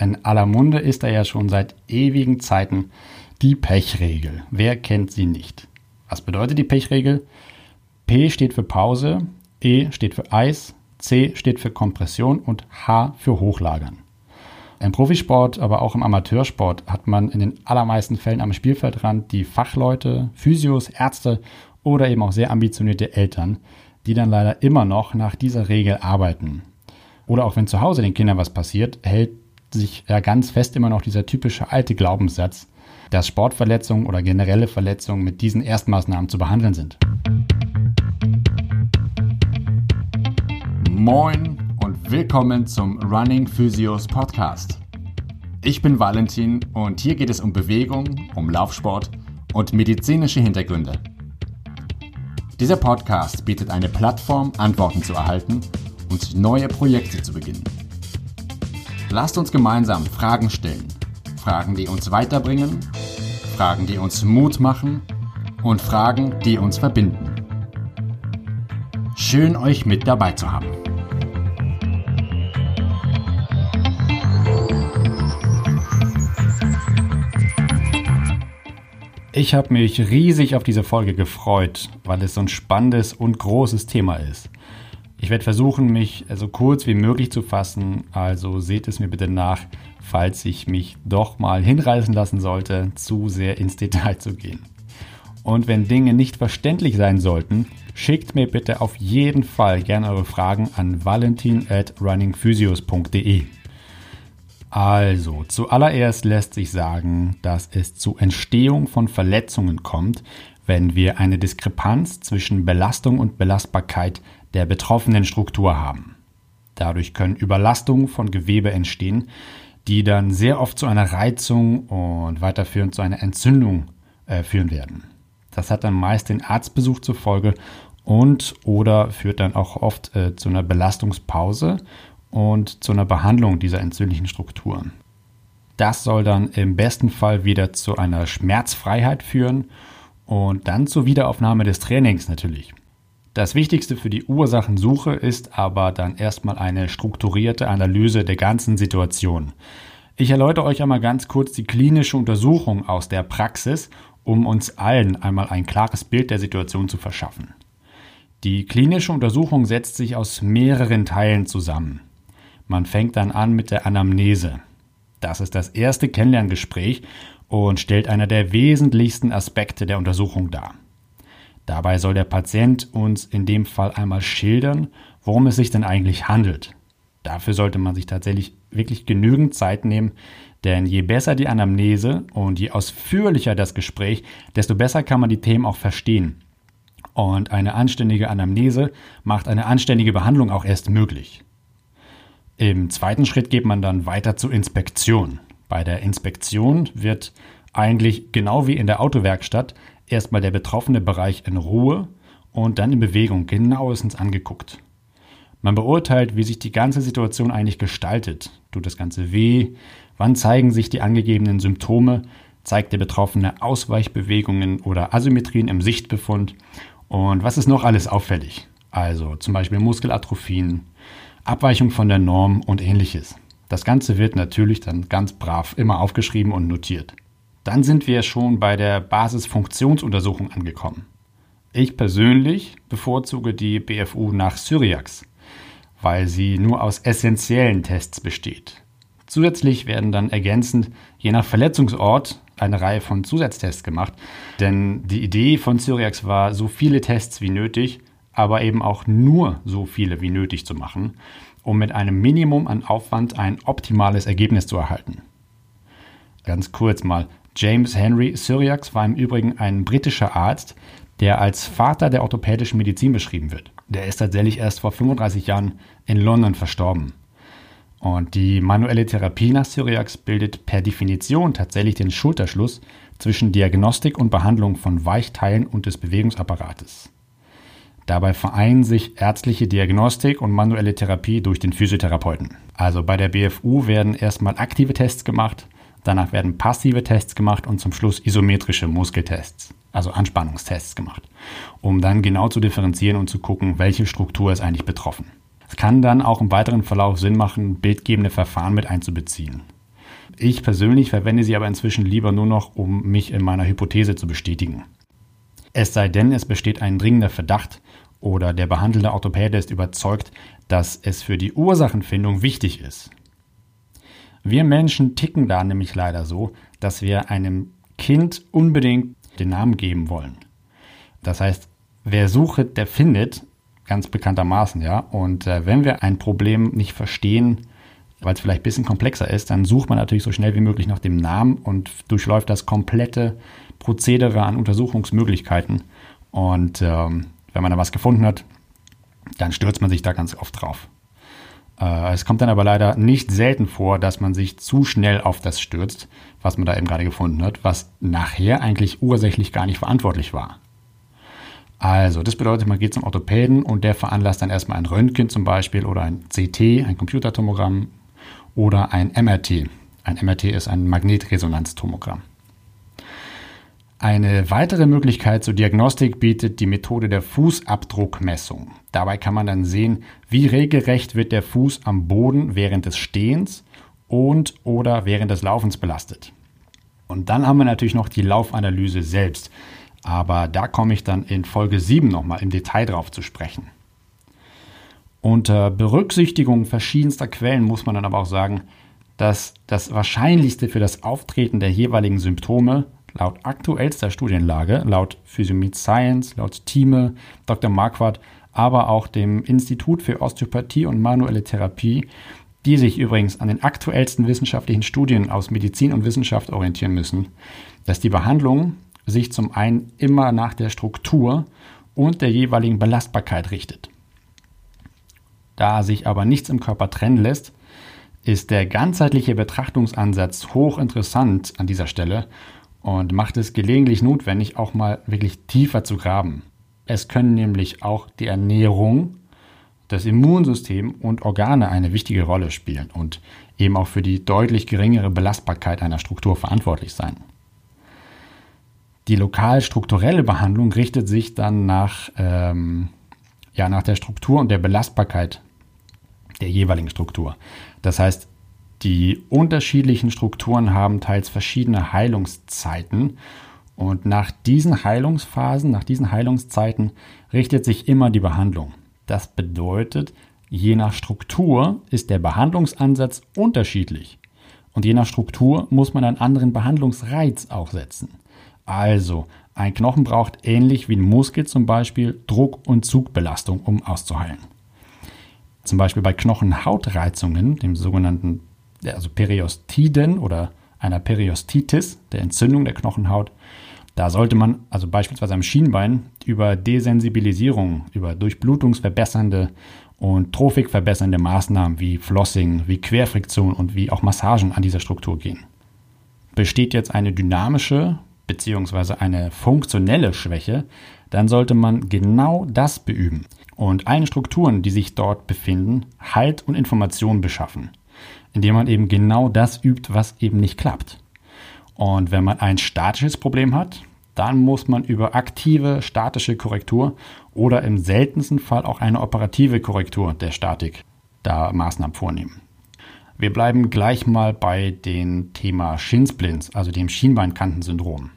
In aller Munde ist er ja schon seit ewigen Zeiten die Pechregel. Wer kennt sie nicht? Was bedeutet die Pechregel? P steht für Pause, E steht für Eis, C steht für Kompression und H für Hochlagern. Im Profisport, aber auch im Amateursport hat man in den allermeisten Fällen am Spielfeldrand die Fachleute, Physios, Ärzte oder eben auch sehr ambitionierte Eltern, die dann leider immer noch nach dieser Regel arbeiten. Oder auch wenn zu Hause den Kindern was passiert, hält sich ja ganz fest immer noch dieser typische alte Glaubenssatz, dass Sportverletzungen oder generelle Verletzungen mit diesen Erstmaßnahmen zu behandeln sind. Moin und willkommen zum Running Physios Podcast. Ich bin Valentin und hier geht es um Bewegung, um Laufsport und medizinische Hintergründe. Dieser Podcast bietet eine Plattform, Antworten zu erhalten und neue Projekte zu beginnen. Lasst uns gemeinsam Fragen stellen. Fragen, die uns weiterbringen, Fragen, die uns Mut machen und Fragen, die uns verbinden. Schön euch mit dabei zu haben. Ich habe mich riesig auf diese Folge gefreut, weil es so ein spannendes und großes Thema ist. Ich werde versuchen, mich so kurz wie möglich zu fassen, also seht es mir bitte nach, falls ich mich doch mal hinreißen lassen sollte, zu sehr ins Detail zu gehen. Und wenn Dinge nicht verständlich sein sollten, schickt mir bitte auf jeden Fall gerne eure Fragen an valentin at runningphysios.de. Also, zuallererst lässt sich sagen, dass es zu Entstehung von Verletzungen kommt, wenn wir eine Diskrepanz zwischen Belastung und Belastbarkeit der betroffenen Struktur haben. Dadurch können Überlastungen von Gewebe entstehen, die dann sehr oft zu einer Reizung und weiterführend zu einer Entzündung äh, führen werden. Das hat dann meist den Arztbesuch zur Folge und oder führt dann auch oft äh, zu einer Belastungspause und zu einer Behandlung dieser entzündlichen Strukturen. Das soll dann im besten Fall wieder zu einer Schmerzfreiheit führen und dann zur Wiederaufnahme des Trainings natürlich. Das Wichtigste für die Ursachensuche ist aber dann erstmal eine strukturierte Analyse der ganzen Situation. Ich erläutere euch einmal ganz kurz die klinische Untersuchung aus der Praxis, um uns allen einmal ein klares Bild der Situation zu verschaffen. Die klinische Untersuchung setzt sich aus mehreren Teilen zusammen. Man fängt dann an mit der Anamnese. Das ist das erste Kennenlerngespräch und stellt einer der wesentlichsten Aspekte der Untersuchung dar. Dabei soll der Patient uns in dem Fall einmal schildern, worum es sich denn eigentlich handelt. Dafür sollte man sich tatsächlich wirklich genügend Zeit nehmen, denn je besser die Anamnese und je ausführlicher das Gespräch, desto besser kann man die Themen auch verstehen. Und eine anständige Anamnese macht eine anständige Behandlung auch erst möglich. Im zweiten Schritt geht man dann weiter zur Inspektion. Bei der Inspektion wird eigentlich genau wie in der Autowerkstatt erstmal der betroffene Bereich in Ruhe und dann in Bewegung genauestens angeguckt. Man beurteilt, wie sich die ganze Situation eigentlich gestaltet. Tut das Ganze weh? Wann zeigen sich die angegebenen Symptome? Zeigt der Betroffene Ausweichbewegungen oder Asymmetrien im Sichtbefund? Und was ist noch alles auffällig? Also zum Beispiel Muskelatrophien, Abweichung von der Norm und ähnliches. Das Ganze wird natürlich dann ganz brav immer aufgeschrieben und notiert. Dann sind wir schon bei der Basisfunktionsuntersuchung angekommen. Ich persönlich bevorzuge die BFU nach Syriax, weil sie nur aus essentiellen Tests besteht. Zusätzlich werden dann ergänzend je nach Verletzungsort eine Reihe von Zusatztests gemacht, denn die Idee von Syriax war, so viele Tests wie nötig aber eben auch nur so viele wie nötig zu machen, um mit einem Minimum an Aufwand ein optimales Ergebnis zu erhalten. Ganz kurz mal, James Henry Syriax war im Übrigen ein britischer Arzt, der als Vater der orthopädischen Medizin beschrieben wird. Der ist tatsächlich erst vor 35 Jahren in London verstorben. Und die manuelle Therapie nach Syriax bildet per Definition tatsächlich den Schulterschluss zwischen Diagnostik und Behandlung von Weichteilen und des Bewegungsapparates. Dabei vereinen sich ärztliche Diagnostik und manuelle Therapie durch den Physiotherapeuten. Also bei der BFU werden erstmal aktive Tests gemacht, danach werden passive Tests gemacht und zum Schluss isometrische Muskeltests, also Anspannungstests gemacht, um dann genau zu differenzieren und zu gucken, welche Struktur ist eigentlich betroffen. Es kann dann auch im weiteren Verlauf Sinn machen, bildgebende Verfahren mit einzubeziehen. Ich persönlich verwende sie aber inzwischen lieber nur noch, um mich in meiner Hypothese zu bestätigen. Es sei denn, es besteht ein dringender Verdacht oder der behandelnde Orthopäde ist überzeugt, dass es für die Ursachenfindung wichtig ist. Wir Menschen ticken da nämlich leider so, dass wir einem Kind unbedingt den Namen geben wollen. Das heißt, wer sucht, der findet, ganz bekanntermaßen, ja. Und äh, wenn wir ein Problem nicht verstehen, weil es vielleicht ein bisschen komplexer ist, dann sucht man natürlich so schnell wie möglich nach dem Namen und durchläuft das komplette Prozedere an Untersuchungsmöglichkeiten. Und ähm, wenn man da was gefunden hat, dann stürzt man sich da ganz oft drauf. Äh, es kommt dann aber leider nicht selten vor, dass man sich zu schnell auf das stürzt, was man da eben gerade gefunden hat, was nachher eigentlich ursächlich gar nicht verantwortlich war. Also, das bedeutet, man geht zum Orthopäden und der veranlasst dann erstmal ein Röntgen zum Beispiel oder ein CT, ein Computertomogramm oder ein MRT. Ein MRT ist ein Magnetresonanztomogramm. Eine weitere Möglichkeit zur Diagnostik bietet die Methode der Fußabdruckmessung. Dabei kann man dann sehen, wie regelrecht wird der Fuß am Boden während des Stehens und oder während des Laufens belastet. Und dann haben wir natürlich noch die Laufanalyse selbst. Aber da komme ich dann in Folge 7 nochmal im Detail drauf zu sprechen. Unter Berücksichtigung verschiedenster Quellen muss man dann aber auch sagen, dass das Wahrscheinlichste für das Auftreten der jeweiligen Symptome laut aktuellster Studienlage, laut Physiomid Science, laut Thieme, Dr. Marquardt, aber auch dem Institut für Osteopathie und manuelle Therapie, die sich übrigens an den aktuellsten wissenschaftlichen Studien aus Medizin und Wissenschaft orientieren müssen, dass die Behandlung sich zum einen immer nach der Struktur und der jeweiligen Belastbarkeit richtet. Da sich aber nichts im Körper trennen lässt, ist der ganzheitliche Betrachtungsansatz hochinteressant an dieser Stelle und macht es gelegentlich notwendig, auch mal wirklich tiefer zu graben. Es können nämlich auch die Ernährung, das Immunsystem und Organe eine wichtige Rolle spielen und eben auch für die deutlich geringere Belastbarkeit einer Struktur verantwortlich sein. Die lokal strukturelle Behandlung richtet sich dann nach, ähm, ja, nach der Struktur und der Belastbarkeit der jeweiligen Struktur. Das heißt, die unterschiedlichen Strukturen haben teils verschiedene Heilungszeiten und nach diesen Heilungsphasen, nach diesen Heilungszeiten richtet sich immer die Behandlung. Das bedeutet, je nach Struktur ist der Behandlungsansatz unterschiedlich und je nach Struktur muss man einen anderen Behandlungsreiz auch setzen. Also, ein Knochen braucht ähnlich wie ein Muskel zum Beispiel Druck- und Zugbelastung, um auszuheilen. Zum Beispiel bei Knochenhautreizungen, dem sogenannten also Periostiden oder einer Periostitis, der Entzündung der Knochenhaut, da sollte man also beispielsweise am Schienbein über Desensibilisierung, über durchblutungsverbessernde und tropikverbessernde Maßnahmen wie Flossing, wie Querfriktion und wie auch Massagen an dieser Struktur gehen. Besteht jetzt eine dynamische beziehungsweise eine funktionelle Schwäche, dann sollte man genau das beüben und allen Strukturen, die sich dort befinden, Halt und Information beschaffen, indem man eben genau das übt, was eben nicht klappt. Und wenn man ein statisches Problem hat, dann muss man über aktive statische Korrektur oder im seltensten Fall auch eine operative Korrektur der Statik da Maßnahmen vornehmen. Wir bleiben gleich mal bei dem Thema Shinsplints, also dem Schienbeinkantensyndrom.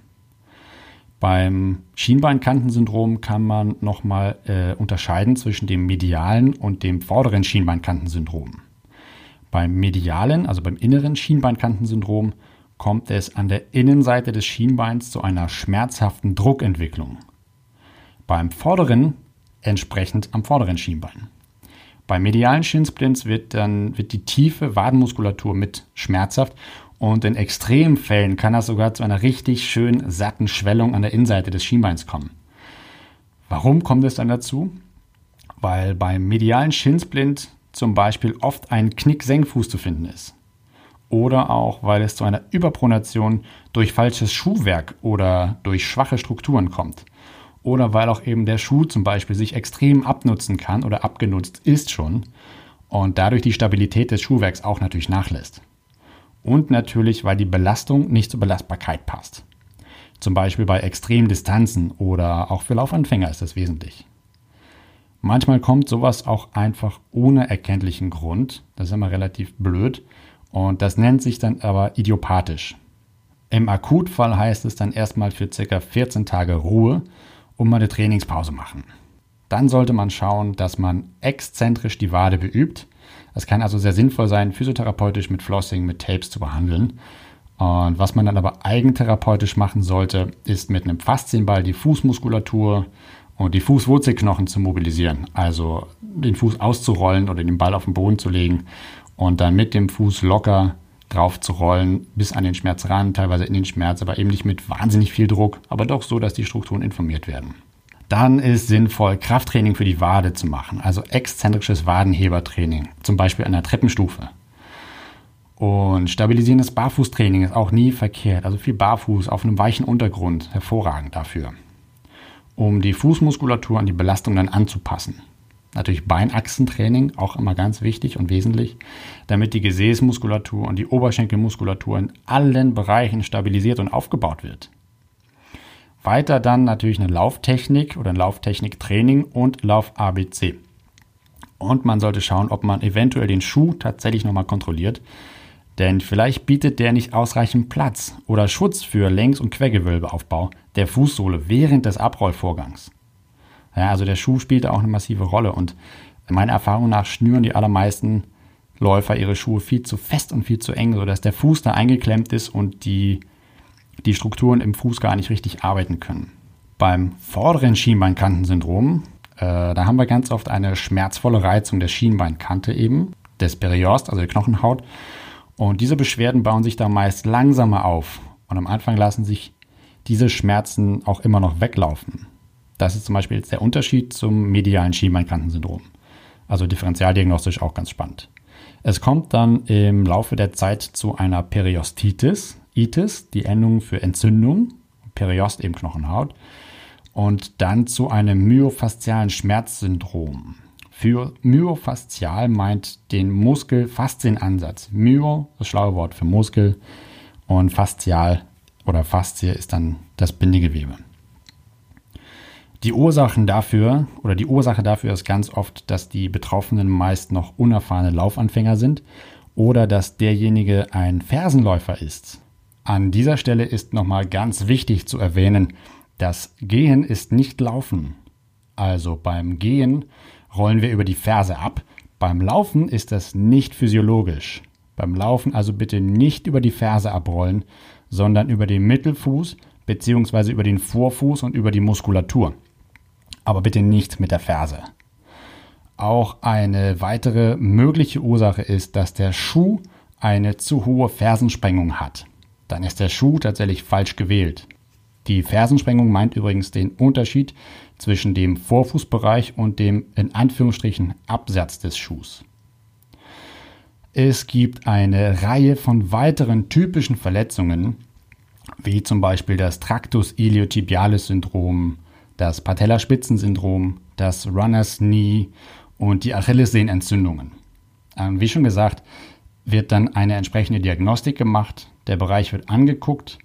Beim Schienbeinkantensyndrom kann man nochmal äh, unterscheiden zwischen dem medialen und dem vorderen Schienbeinkantensyndrom. Beim medialen, also beim inneren Schienbeinkantensyndrom, kommt es an der Innenseite des Schienbeins zu einer schmerzhaften Druckentwicklung. Beim vorderen entsprechend am vorderen Schienbein. Bei medialen Shinsplints wird dann wird die tiefe Wadenmuskulatur mit schmerzhaft und in Extremfällen kann das sogar zu einer richtig schön satten Schwellung an der Innenseite des Schienbeins kommen. Warum kommt es dann dazu? Weil beim medialen Schinsplint zum Beispiel oft ein Knicksenkfuß zu finden ist. Oder auch, weil es zu einer Überpronation durch falsches Schuhwerk oder durch schwache Strukturen kommt. Oder weil auch eben der Schuh zum Beispiel sich extrem abnutzen kann oder abgenutzt ist schon und dadurch die Stabilität des Schuhwerks auch natürlich nachlässt und natürlich, weil die Belastung nicht zur Belastbarkeit passt. Zum Beispiel bei extremen Distanzen oder auch für Laufanfänger ist das wesentlich. Manchmal kommt sowas auch einfach ohne erkenntlichen Grund. Das ist immer relativ blöd. Und das nennt sich dann aber idiopathisch. Im Akutfall heißt es dann erstmal für ca. 14 Tage Ruhe und mal eine Trainingspause machen. Dann sollte man schauen, dass man exzentrisch die Wade beübt. Es kann also sehr sinnvoll sein, physiotherapeutisch mit Flossing, mit Tapes zu behandeln. Und was man dann aber eigentherapeutisch machen sollte, ist mit einem Faszienball die Fußmuskulatur und die Fußwurzelknochen zu mobilisieren. Also den Fuß auszurollen oder den Ball auf den Boden zu legen und dann mit dem Fuß locker drauf zu rollen, bis an den Schmerz ran, teilweise in den Schmerz, aber eben nicht mit wahnsinnig viel Druck, aber doch so, dass die Strukturen informiert werden. Dann ist sinnvoll, Krafttraining für die Wade zu machen, also exzentrisches Wadenhebertraining, zum Beispiel an der Treppenstufe. Und stabilisierendes Barfußtraining ist auch nie verkehrt, also viel Barfuß auf einem weichen Untergrund, hervorragend dafür, um die Fußmuskulatur an die Belastung dann anzupassen. Natürlich Beinachsentraining, auch immer ganz wichtig und wesentlich, damit die Gesäßmuskulatur und die Oberschenkelmuskulatur in allen Bereichen stabilisiert und aufgebaut wird. Weiter dann natürlich eine Lauftechnik oder ein Lauftechniktraining und Lauf-ABC. Und man sollte schauen, ob man eventuell den Schuh tatsächlich nochmal kontrolliert. Denn vielleicht bietet der nicht ausreichend Platz oder Schutz für Längs- und Quergewölbeaufbau der Fußsohle während des Abrollvorgangs. Ja, also der Schuh spielt da auch eine massive Rolle und meiner Erfahrung nach schnüren die allermeisten Läufer ihre Schuhe viel zu fest und viel zu eng, sodass der Fuß da eingeklemmt ist und die die Strukturen im Fuß gar nicht richtig arbeiten können. Beim vorderen Schienbeinkantensyndrom, äh, da haben wir ganz oft eine schmerzvolle Reizung der Schienbeinkante eben, des Periost, also der Knochenhaut. Und diese Beschwerden bauen sich da meist langsamer auf. Und am Anfang lassen sich diese Schmerzen auch immer noch weglaufen. Das ist zum Beispiel jetzt der Unterschied zum medialen Schienbeinkantensyndrom. Also differentialdiagnostisch auch ganz spannend. Es kommt dann im Laufe der Zeit zu einer Periostitis, Itis, die Endung für Entzündung, Periost eben Knochenhaut, und dann zu einem myofaszialen Schmerzsyndrom. Für myofaszial meint den Muskel-Faszienansatz. Myo, das schlaue Wort für Muskel, und faszial oder Faszie ist dann das Bindegewebe. Die Ursachen dafür oder die Ursache dafür ist ganz oft, dass die Betroffenen meist noch unerfahrene Laufanfänger sind oder dass derjenige ein Fersenläufer ist. An dieser Stelle ist nochmal ganz wichtig zu erwähnen, das Gehen ist nicht Laufen. Also beim Gehen rollen wir über die Ferse ab. Beim Laufen ist das nicht physiologisch. Beim Laufen also bitte nicht über die Ferse abrollen, sondern über den Mittelfuß bzw. über den Vorfuß und über die Muskulatur. Aber bitte nicht mit der Ferse. Auch eine weitere mögliche Ursache ist, dass der Schuh eine zu hohe Fersensprengung hat dann ist der Schuh tatsächlich falsch gewählt. Die Fersensprengung meint übrigens den Unterschied zwischen dem Vorfußbereich und dem in Anführungsstrichen Absatz des Schuhs. Es gibt eine Reihe von weiteren typischen Verletzungen, wie zum Beispiel das Tractus iliotibialis Syndrom, das Patellaspitzensyndrom, das Runner's Knee und die Achillessehnenentzündungen. Ähm, wie schon gesagt, wird dann eine entsprechende Diagnostik gemacht, der Bereich wird angeguckt,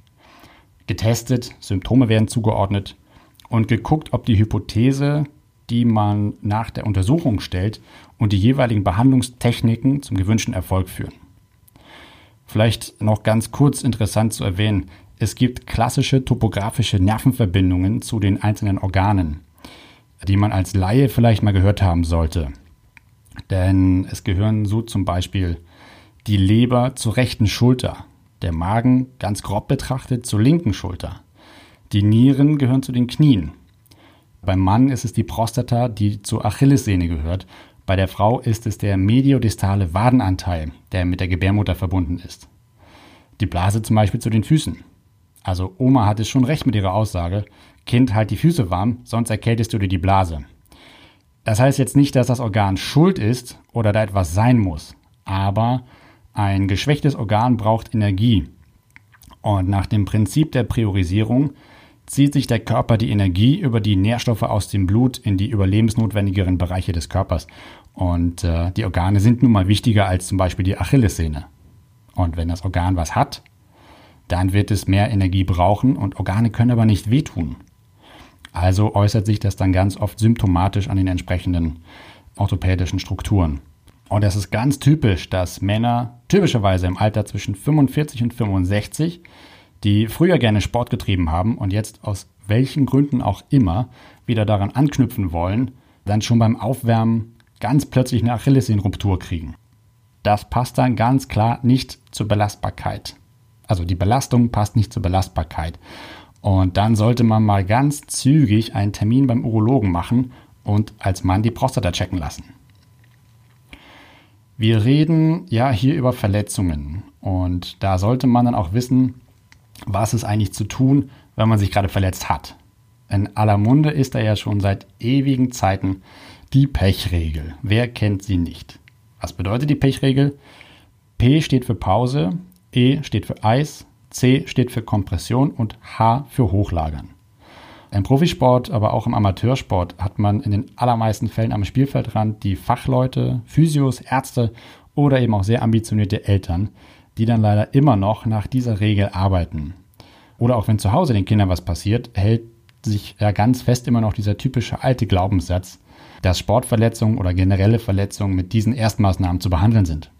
getestet, Symptome werden zugeordnet und geguckt, ob die Hypothese, die man nach der Untersuchung stellt, und die jeweiligen Behandlungstechniken zum gewünschten Erfolg führen. Vielleicht noch ganz kurz interessant zu erwähnen, es gibt klassische topografische Nervenverbindungen zu den einzelnen Organen, die man als Laie vielleicht mal gehört haben sollte. Denn es gehören so zum Beispiel die Leber zur rechten Schulter, der Magen ganz grob betrachtet zur linken Schulter. Die Nieren gehören zu den Knien. Beim Mann ist es die Prostata, die zur Achillessehne gehört. Bei der Frau ist es der mediodistale Wadenanteil, der mit der Gebärmutter verbunden ist. Die Blase zum Beispiel zu den Füßen. Also Oma hat es schon recht mit ihrer Aussage, Kind halt die Füße warm, sonst erkältest du dir die Blase. Das heißt jetzt nicht, dass das Organ schuld ist oder da etwas sein muss, aber ein geschwächtes Organ braucht Energie. Und nach dem Prinzip der Priorisierung zieht sich der Körper die Energie über die Nährstoffe aus dem Blut in die überlebensnotwendigeren Bereiche des Körpers. Und äh, die Organe sind nun mal wichtiger als zum Beispiel die Achillessehne. Und wenn das Organ was hat, dann wird es mehr Energie brauchen und Organe können aber nicht wehtun. Also äußert sich das dann ganz oft symptomatisch an den entsprechenden orthopädischen Strukturen. Und es ist ganz typisch, dass Männer typischerweise im Alter zwischen 45 und 65, die früher gerne Sport getrieben haben und jetzt aus welchen Gründen auch immer wieder daran anknüpfen wollen, dann schon beim Aufwärmen ganz plötzlich eine Achillessehnenruptur kriegen. Das passt dann ganz klar nicht zur Belastbarkeit. Also die Belastung passt nicht zur Belastbarkeit. Und dann sollte man mal ganz zügig einen Termin beim Urologen machen und als Mann die Prostata checken lassen. Wir reden ja hier über Verletzungen und da sollte man dann auch wissen, was ist eigentlich zu tun, wenn man sich gerade verletzt hat. In aller Munde ist da ja schon seit ewigen Zeiten die Pechregel. Wer kennt sie nicht? Was bedeutet die Pechregel? P steht für Pause, E steht für Eis, C steht für Kompression und H für Hochlagern. Im Profisport, aber auch im Amateursport hat man in den allermeisten Fällen am Spielfeldrand die Fachleute, Physios, Ärzte oder eben auch sehr ambitionierte Eltern, die dann leider immer noch nach dieser Regel arbeiten. Oder auch wenn zu Hause den Kindern was passiert, hält sich ja ganz fest immer noch dieser typische alte Glaubenssatz, dass Sportverletzungen oder generelle Verletzungen mit diesen Erstmaßnahmen zu behandeln sind.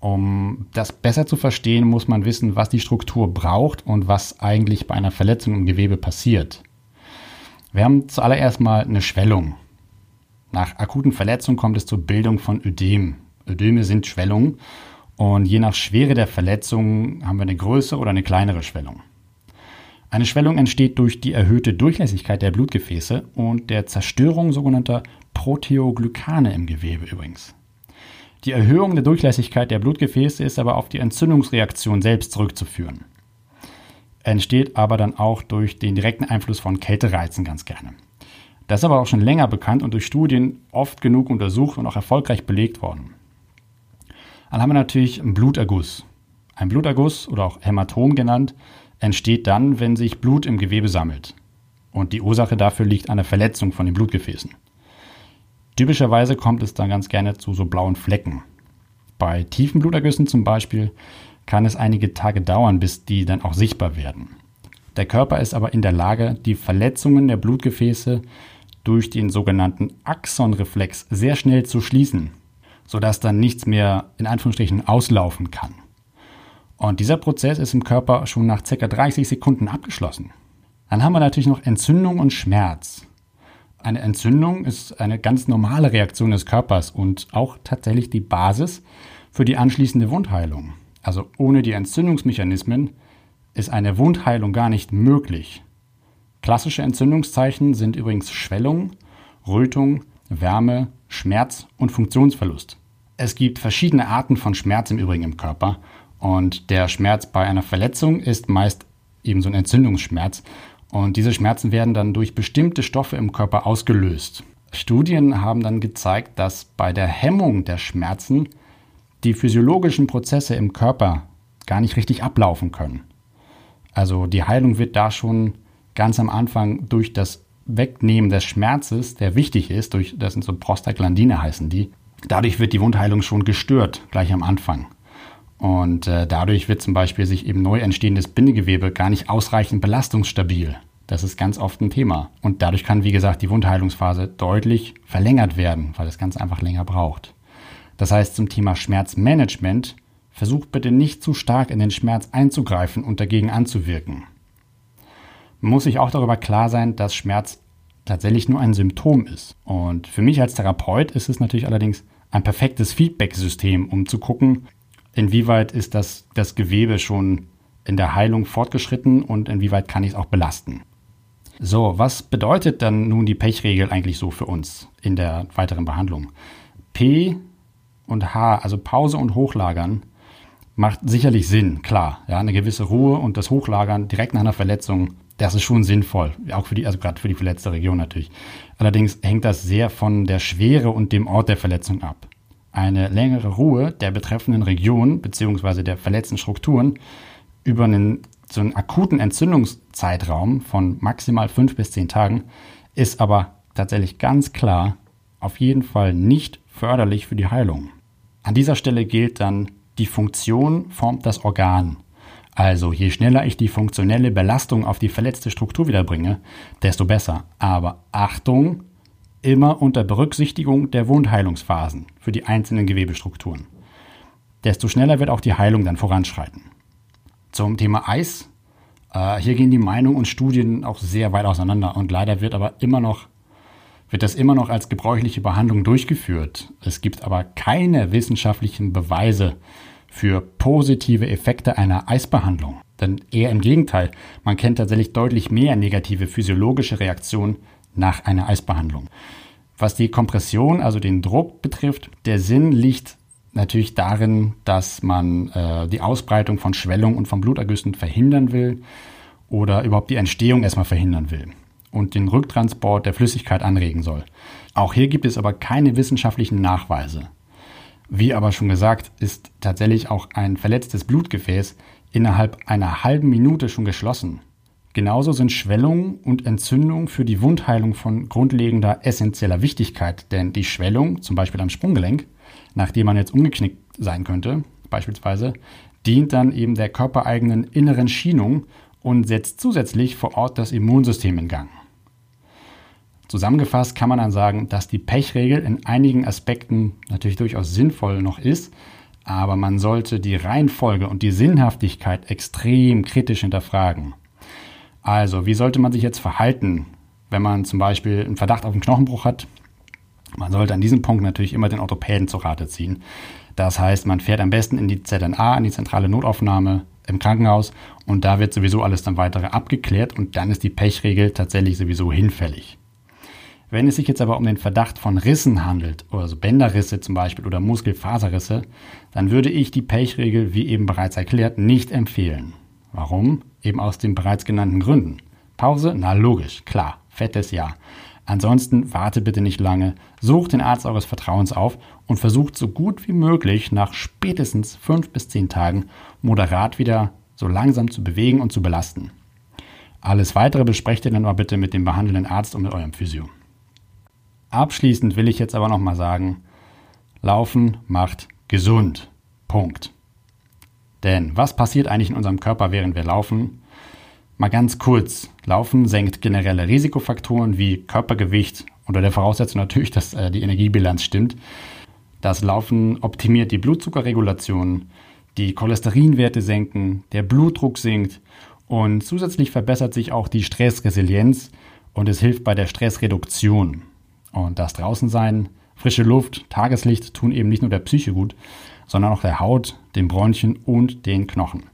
Um das besser zu verstehen, muss man wissen, was die Struktur braucht und was eigentlich bei einer Verletzung im Gewebe passiert. Wir haben zuallererst mal eine Schwellung. Nach akuten Verletzungen kommt es zur Bildung von Ödem. Ödeme sind Schwellungen und je nach Schwere der Verletzung haben wir eine größere oder eine kleinere Schwellung. Eine Schwellung entsteht durch die erhöhte Durchlässigkeit der Blutgefäße und der Zerstörung sogenannter Proteoglykane im Gewebe übrigens. Die Erhöhung der Durchlässigkeit der Blutgefäße ist aber auf die Entzündungsreaktion selbst zurückzuführen. Entsteht aber dann auch durch den direkten Einfluss von Kältereizen ganz gerne. Das ist aber auch schon länger bekannt und durch Studien oft genug untersucht und auch erfolgreich belegt worden. Dann haben wir natürlich einen Bluterguss. Ein Bluterguss oder auch Hämatom genannt entsteht dann, wenn sich Blut im Gewebe sammelt. Und die Ursache dafür liegt an der Verletzung von den Blutgefäßen. Typischerweise kommt es dann ganz gerne zu so blauen Flecken. Bei tiefen Blutergüssen zum Beispiel kann es einige Tage dauern, bis die dann auch sichtbar werden. Der Körper ist aber in der Lage, die Verletzungen der Blutgefäße durch den sogenannten Axonreflex sehr schnell zu schließen, sodass dann nichts mehr in Anführungsstrichen auslaufen kann. Und dieser Prozess ist im Körper schon nach ca. 30 Sekunden abgeschlossen. Dann haben wir natürlich noch Entzündung und Schmerz. Eine Entzündung ist eine ganz normale Reaktion des Körpers und auch tatsächlich die Basis für die anschließende Wundheilung. Also ohne die Entzündungsmechanismen ist eine Wundheilung gar nicht möglich. Klassische Entzündungszeichen sind übrigens Schwellung, Rötung, Wärme, Schmerz und Funktionsverlust. Es gibt verschiedene Arten von Schmerz im Übrigen im Körper und der Schmerz bei einer Verletzung ist meist eben so ein Entzündungsschmerz und diese Schmerzen werden dann durch bestimmte Stoffe im Körper ausgelöst. Studien haben dann gezeigt, dass bei der Hemmung der Schmerzen die physiologischen Prozesse im Körper gar nicht richtig ablaufen können. Also die Heilung wird da schon ganz am Anfang durch das Wegnehmen des Schmerzes, der wichtig ist, durch, das sind so Prostaglandine heißen die, dadurch wird die Wundheilung schon gestört, gleich am Anfang. Und äh, dadurch wird zum Beispiel sich eben neu entstehendes Bindegewebe gar nicht ausreichend belastungsstabil. Das ist ganz oft ein Thema. Und dadurch kann, wie gesagt, die Wundheilungsphase deutlich verlängert werden, weil es ganz einfach länger braucht. Das heißt, zum Thema Schmerzmanagement, versucht bitte nicht zu stark in den Schmerz einzugreifen und dagegen anzuwirken. Man muss sich auch darüber klar sein, dass Schmerz tatsächlich nur ein Symptom ist. Und für mich als Therapeut ist es natürlich allerdings ein perfektes Feedback-System, um zu gucken, inwieweit ist das, das Gewebe schon in der Heilung fortgeschritten und inwieweit kann ich es auch belasten. So, was bedeutet dann nun die Pechregel eigentlich so für uns in der weiteren Behandlung? P und H, also Pause und Hochlagern, macht sicherlich Sinn, klar. Ja, eine gewisse Ruhe und das Hochlagern direkt nach einer Verletzung, das ist schon sinnvoll, auch für die, also gerade für die verletzte Region natürlich. Allerdings hängt das sehr von der Schwere und dem Ort der Verletzung ab eine längere Ruhe der betreffenden Region bzw. der verletzten Strukturen über einen, so einen akuten Entzündungszeitraum von maximal fünf bis zehn Tagen ist aber tatsächlich ganz klar auf jeden Fall nicht förderlich für die Heilung. An dieser Stelle gilt dann, die Funktion formt das Organ. Also je schneller ich die funktionelle Belastung auf die verletzte Struktur wiederbringe, desto besser. Aber Achtung, immer unter Berücksichtigung der Wundheilungsphasen für die einzelnen Gewebestrukturen. Desto schneller wird auch die Heilung dann voranschreiten. Zum Thema Eis. Äh, hier gehen die Meinungen und Studien auch sehr weit auseinander und leider wird aber immer noch wird das immer noch als gebräuchliche Behandlung durchgeführt. Es gibt aber keine wissenschaftlichen Beweise für positive Effekte einer Eisbehandlung. Denn eher im Gegenteil, man kennt tatsächlich deutlich mehr negative physiologische Reaktionen nach einer Eisbehandlung. Was die Kompression, also den Druck betrifft, der Sinn liegt natürlich darin, dass man äh, die Ausbreitung von Schwellung und von Blutergüssen verhindern will oder überhaupt die Entstehung erstmal verhindern will und den Rücktransport der Flüssigkeit anregen soll. Auch hier gibt es aber keine wissenschaftlichen Nachweise. Wie aber schon gesagt, ist tatsächlich auch ein verletztes Blutgefäß innerhalb einer halben Minute schon geschlossen. Genauso sind Schwellung und Entzündung für die Wundheilung von grundlegender essentieller Wichtigkeit, denn die Schwellung, zum Beispiel am Sprunggelenk, nachdem man jetzt umgeknickt sein könnte, beispielsweise, dient dann eben der körpereigenen inneren Schienung und setzt zusätzlich vor Ort das Immunsystem in Gang. Zusammengefasst kann man dann sagen, dass die Pechregel in einigen Aspekten natürlich durchaus sinnvoll noch ist, aber man sollte die Reihenfolge und die Sinnhaftigkeit extrem kritisch hinterfragen. Also, wie sollte man sich jetzt verhalten, wenn man zum Beispiel einen Verdacht auf einen Knochenbruch hat? Man sollte an diesem Punkt natürlich immer den Orthopäden zu Rate ziehen. Das heißt, man fährt am besten in die ZNA, in die zentrale Notaufnahme im Krankenhaus und da wird sowieso alles dann weitere abgeklärt und dann ist die Pechregel tatsächlich sowieso hinfällig. Wenn es sich jetzt aber um den Verdacht von Rissen handelt, also Bänderrisse zum Beispiel oder Muskelfaserrisse, dann würde ich die Pechregel, wie eben bereits erklärt, nicht empfehlen. Warum? Eben aus den bereits genannten Gründen. Pause? Na logisch, klar, fettes Ja. Ansonsten warte bitte nicht lange, sucht den Arzt eures Vertrauens auf und versucht so gut wie möglich nach spätestens fünf bis zehn Tagen moderat wieder so langsam zu bewegen und zu belasten. Alles weitere besprecht ihr dann aber bitte mit dem behandelnden Arzt und mit eurem Physio. Abschließend will ich jetzt aber nochmal sagen, Laufen macht gesund. Punkt. Denn was passiert eigentlich in unserem Körper, während wir laufen? Mal ganz kurz. Laufen senkt generelle Risikofaktoren wie Körpergewicht unter der Voraussetzung natürlich, dass äh, die Energiebilanz stimmt. Das Laufen optimiert die Blutzuckerregulation, die Cholesterinwerte senken, der Blutdruck sinkt und zusätzlich verbessert sich auch die Stressresilienz und es hilft bei der Stressreduktion. Und das Draußensein, frische Luft, Tageslicht tun eben nicht nur der Psyche gut, sondern auch der Haut, den Bronchien und den Knochen.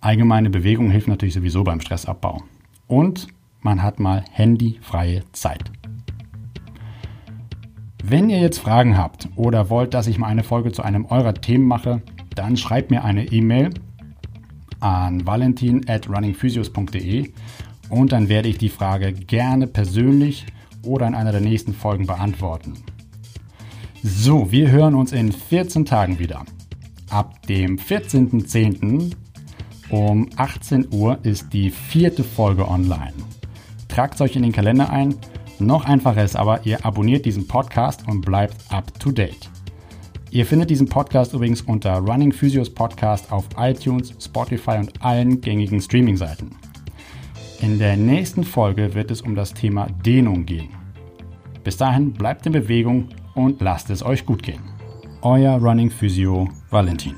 Allgemeine Bewegung hilft natürlich sowieso beim Stressabbau. Und man hat mal handyfreie Zeit. Wenn ihr jetzt Fragen habt oder wollt, dass ich mal eine Folge zu einem eurer Themen mache, dann schreibt mir eine E-Mail an valentin at runningphysios.de und dann werde ich die Frage gerne persönlich oder in einer der nächsten Folgen beantworten. So, wir hören uns in 14 Tagen wieder. Ab dem 14.10. um 18 Uhr ist die vierte Folge online. Tragt euch in den Kalender ein. Noch einfacher ist aber, ihr abonniert diesen Podcast und bleibt up to date. Ihr findet diesen Podcast übrigens unter Running Physios Podcast auf iTunes, Spotify und allen gängigen Streaming-Seiten. In der nächsten Folge wird es um das Thema Dehnung gehen. Bis dahin bleibt in Bewegung und lasst es euch gut gehen. Euer Running Physio Valentin.